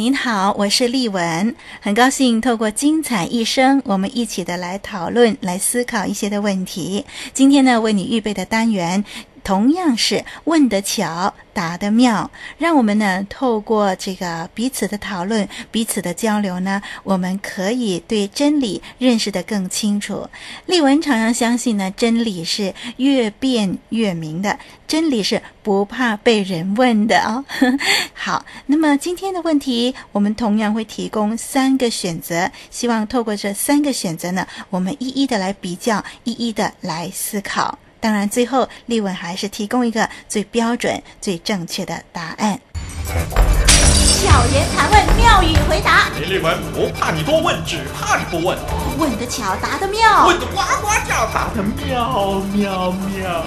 您好，我是丽文，很高兴透过精彩一生，我们一起的来讨论、来思考一些的问题。今天呢，为你预备的单元。同样是问得巧，答得妙，让我们呢透过这个彼此的讨论、彼此的交流呢，我们可以对真理认识得更清楚。丽文常常相信呢，真理是越辩越明的，真理是不怕被人问的哦。好，那么今天的问题，我们同样会提供三个选择，希望透过这三个选择呢，我们一一的来比较，一一的来思考。当然，最后立文还是提供一个最标准、最正确的答案。巧言盘问，妙语回答。丽文不怕你多问，只怕你不问。问得巧，答得妙。问得呱呱叫，答得妙妙妙。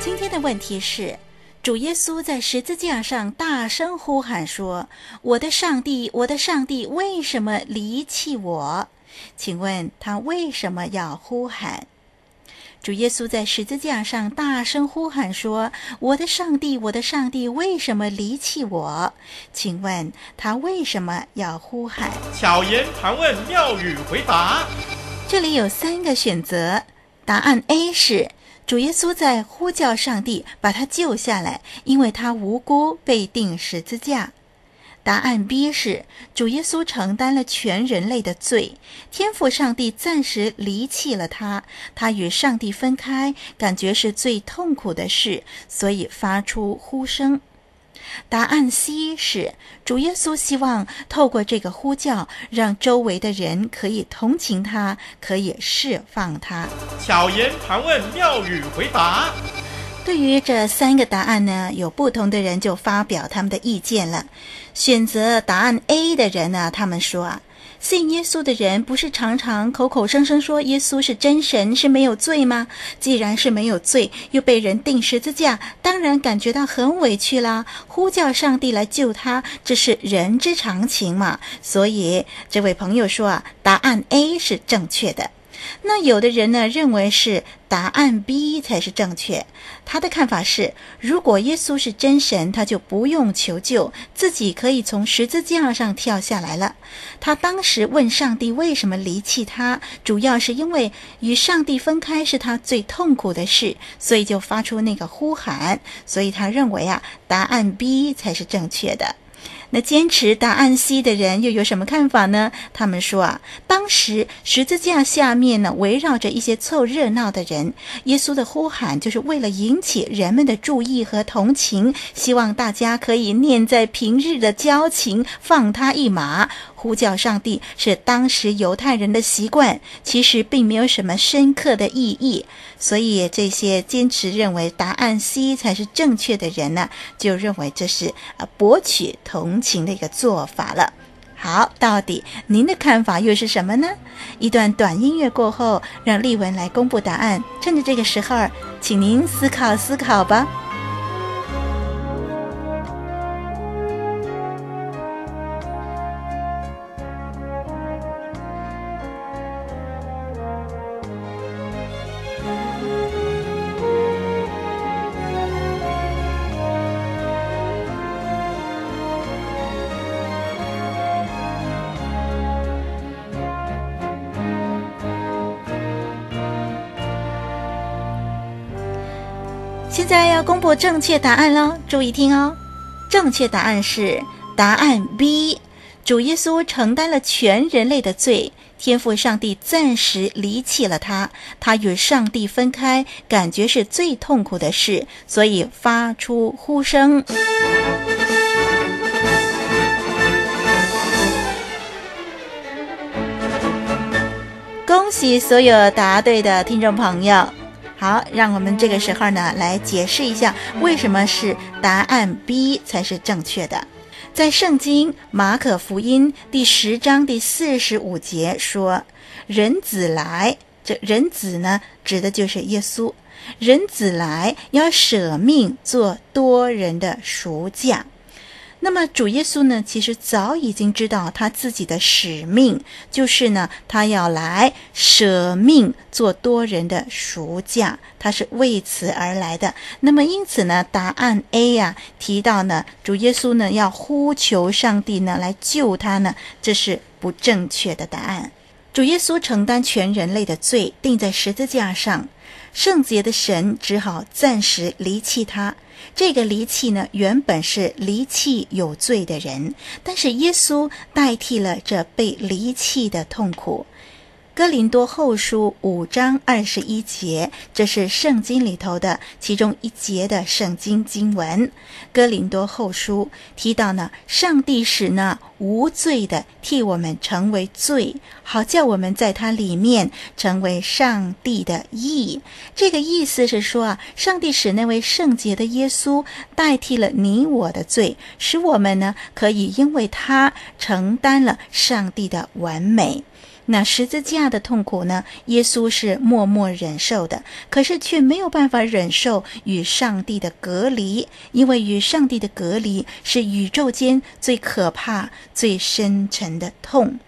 今天的问题是：主耶稣在十字架上大声呼喊说：“我的上帝，我的上帝，为什么离弃我？”请问他为什么要呼喊？主耶稣在十字架上大声呼喊说：“我的上帝，我的上帝，为什么离弃我？”请问他为什么要呼喊？巧言盘问，妙语回答。这里有三个选择，答案 A 是主耶稣在呼叫上帝把他救下来，因为他无辜被钉十字架。答案 B 是主耶稣承担了全人类的罪，天赋上帝暂时离弃了他，他与上帝分开，感觉是最痛苦的事，所以发出呼声。答案 C 是主耶稣希望透过这个呼叫，让周围的人可以同情他，可以释放他。巧言盘问，妙语回答。对于这三个答案呢，有不同的人就发表他们的意见了。选择答案 A 的人呢，他们说啊，信耶稣的人不是常常口口声声说耶稣是真神，是没有罪吗？既然是没有罪，又被人钉十字架，当然感觉到很委屈啦。呼叫上帝来救他，这是人之常情嘛。所以这位朋友说啊，答案 A 是正确的。那有的人呢，认为是答案 B 才是正确。他的看法是，如果耶稣是真神，他就不用求救，自己可以从十字架上跳下来了。他当时问上帝为什么离弃他，主要是因为与上帝分开是他最痛苦的事，所以就发出那个呼喊。所以他认为啊，答案 B 才是正确的。那坚持答案 C 的人又有什么看法呢？他们说啊，当时十字架下面呢，围绕着一些凑热闹的人，耶稣的呼喊就是为了引起人们的注意和同情，希望大家可以念在平日的交情，放他一马。呼叫上帝是当时犹太人的习惯，其实并没有什么深刻的意义。所以这些坚持认为答案 C 才是正确的人呢，就认为这是啊博取同情的一个做法了。好，到底您的看法又是什么呢？一段短音乐过后，让丽文来公布答案。趁着这个时候，请您思考思考吧。现在要公布正确答案了注意听哦。正确答案是答案 b 主耶稣承担了全人类的罪天赋上帝暂时离弃了他他与上帝分开感觉是最痛苦的事所以发出呼声。恭喜所有答对的听众朋友。好，让我们这个时候呢来解释一下，为什么是答案 B 才是正确的。在圣经马可福音第十章第四十五节说：“人子来，这人子呢，指的就是耶稣。人子来要舍命做多人的赎价。”那么主耶稣呢，其实早已经知道他自己的使命，就是呢，他要来舍命做多人的赎价，他是为此而来的。那么因此呢，答案 A 呀、啊、提到呢，主耶稣呢要呼求上帝呢来救他呢，这是不正确的答案。主耶稣承担全人类的罪，钉在十字架上，圣洁的神只好暂时离弃他。这个离弃呢，原本是离弃有罪的人，但是耶稣代替了这被离弃的痛苦。哥林多后书五章二十一节，这是圣经里头的其中一节的圣经经文。哥林多后书提到呢，上帝使呢无罪的替我们成为罪，好叫我们在他里面成为上帝的义。这个意思是说啊，上帝使那位圣洁的耶稣代替了你我的罪，使我们呢可以因为他承担了上帝的完美。那十字架的痛苦呢？耶稣是默默忍受的，可是却没有办法忍受与上帝的隔离，因为与上帝的隔离是宇宙间最可怕、最深沉的痛。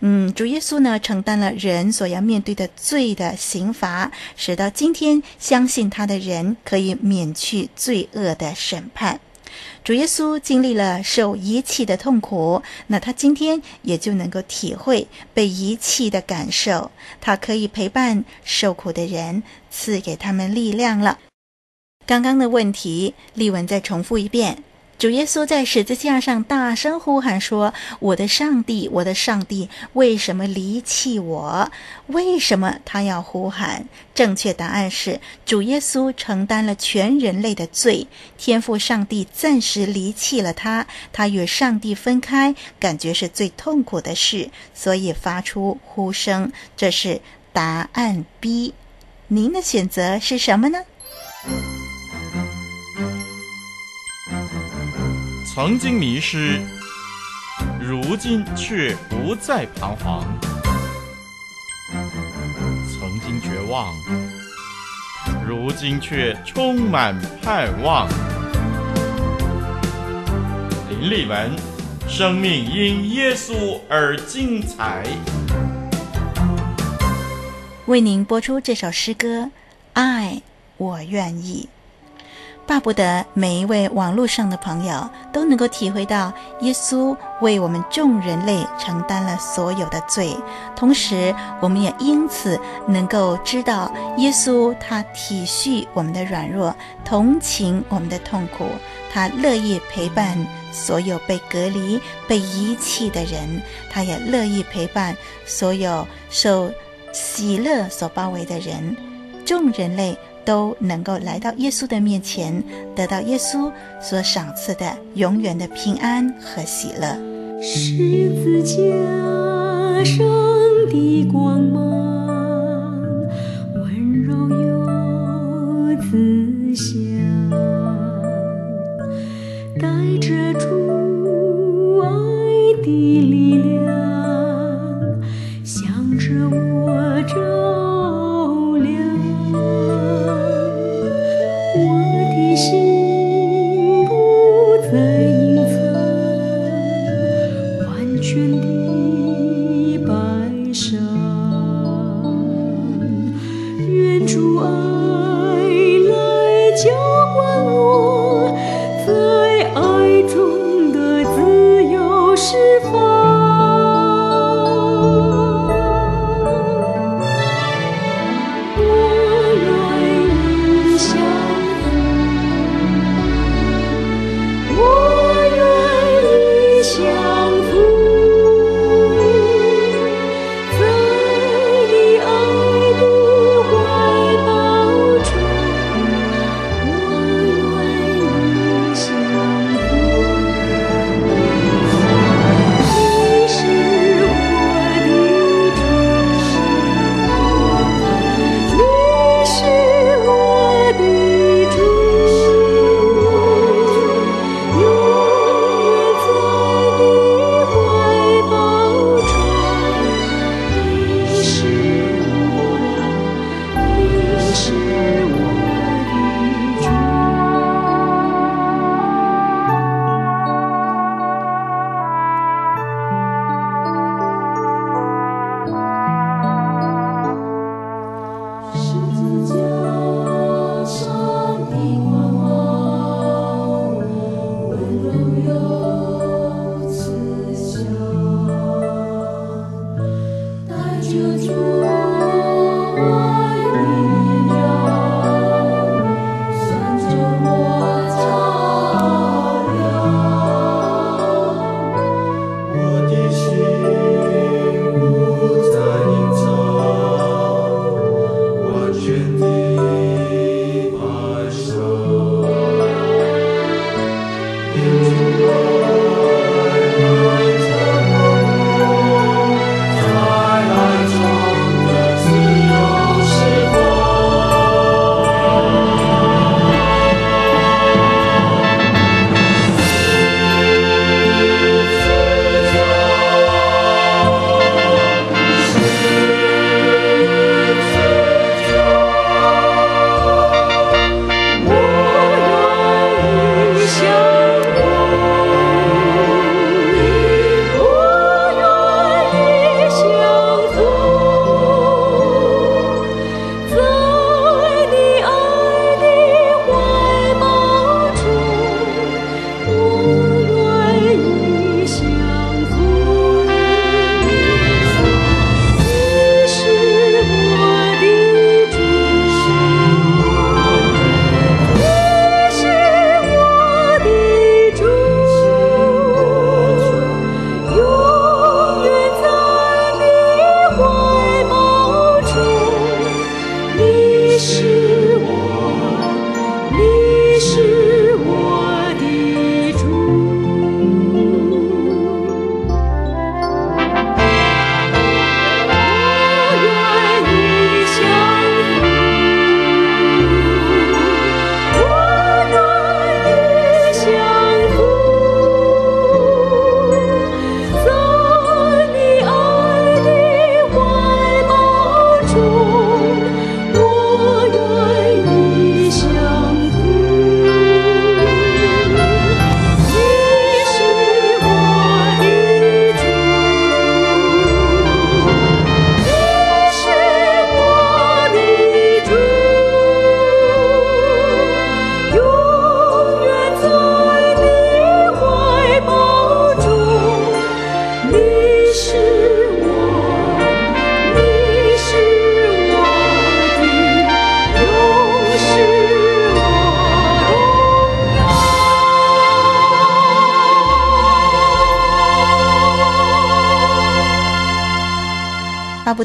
嗯，主耶稣呢，承担了人所要面对的罪的刑罚，使到今天相信他的人可以免去罪恶的审判。主耶稣经历了受遗弃的痛苦，那他今天也就能够体会被遗弃的感受。他可以陪伴受苦的人，赐给他们力量了。刚刚的问题，例文再重复一遍。主耶稣在十字架上大声呼喊说：“我的上帝，我的上帝，为什么离弃我？为什么他要呼喊？”正确答案是：主耶稣承担了全人类的罪，天父上帝暂时离弃了他，他与上帝分开，感觉是最痛苦的事，所以发出呼声。这是答案 B。您的选择是什么呢？曾经迷失，如今却不再彷徨；曾经绝望，如今却充满盼望。林立文，生命因耶稣而精彩。为您播出这首诗歌《爱我愿意》。巴不得每一位网络上的朋友都能够体会到耶稣为我们众人类承担了所有的罪，同时我们也因此能够知道耶稣他体恤我们的软弱，同情我们的痛苦，他乐意陪伴所有被隔离、被遗弃的人，他也乐意陪伴所有受喜乐所包围的人，众人类。都能够来到耶稣的面前，得到耶稣所赏赐的永远的平安和喜乐。十字架上的光芒，温柔又慈祥，带着主是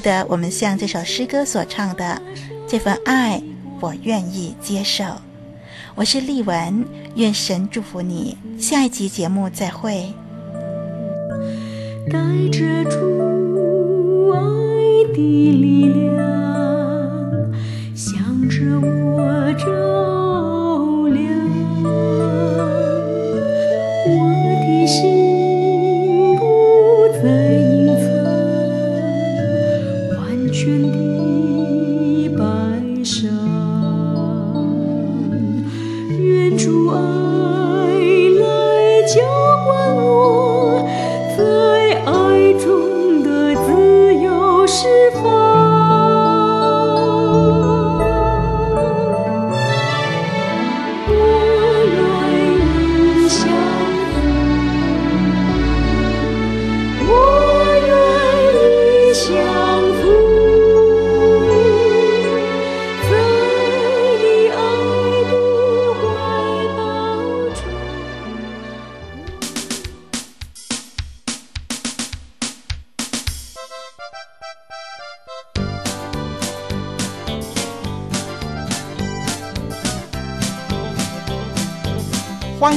得我们像这首诗歌所唱的，这份爱我愿意接受。我是丽文，愿神祝福你。下一集节目再会。带着主爱的力量，向着我照完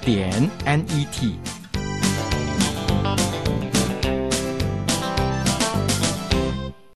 点 n e t。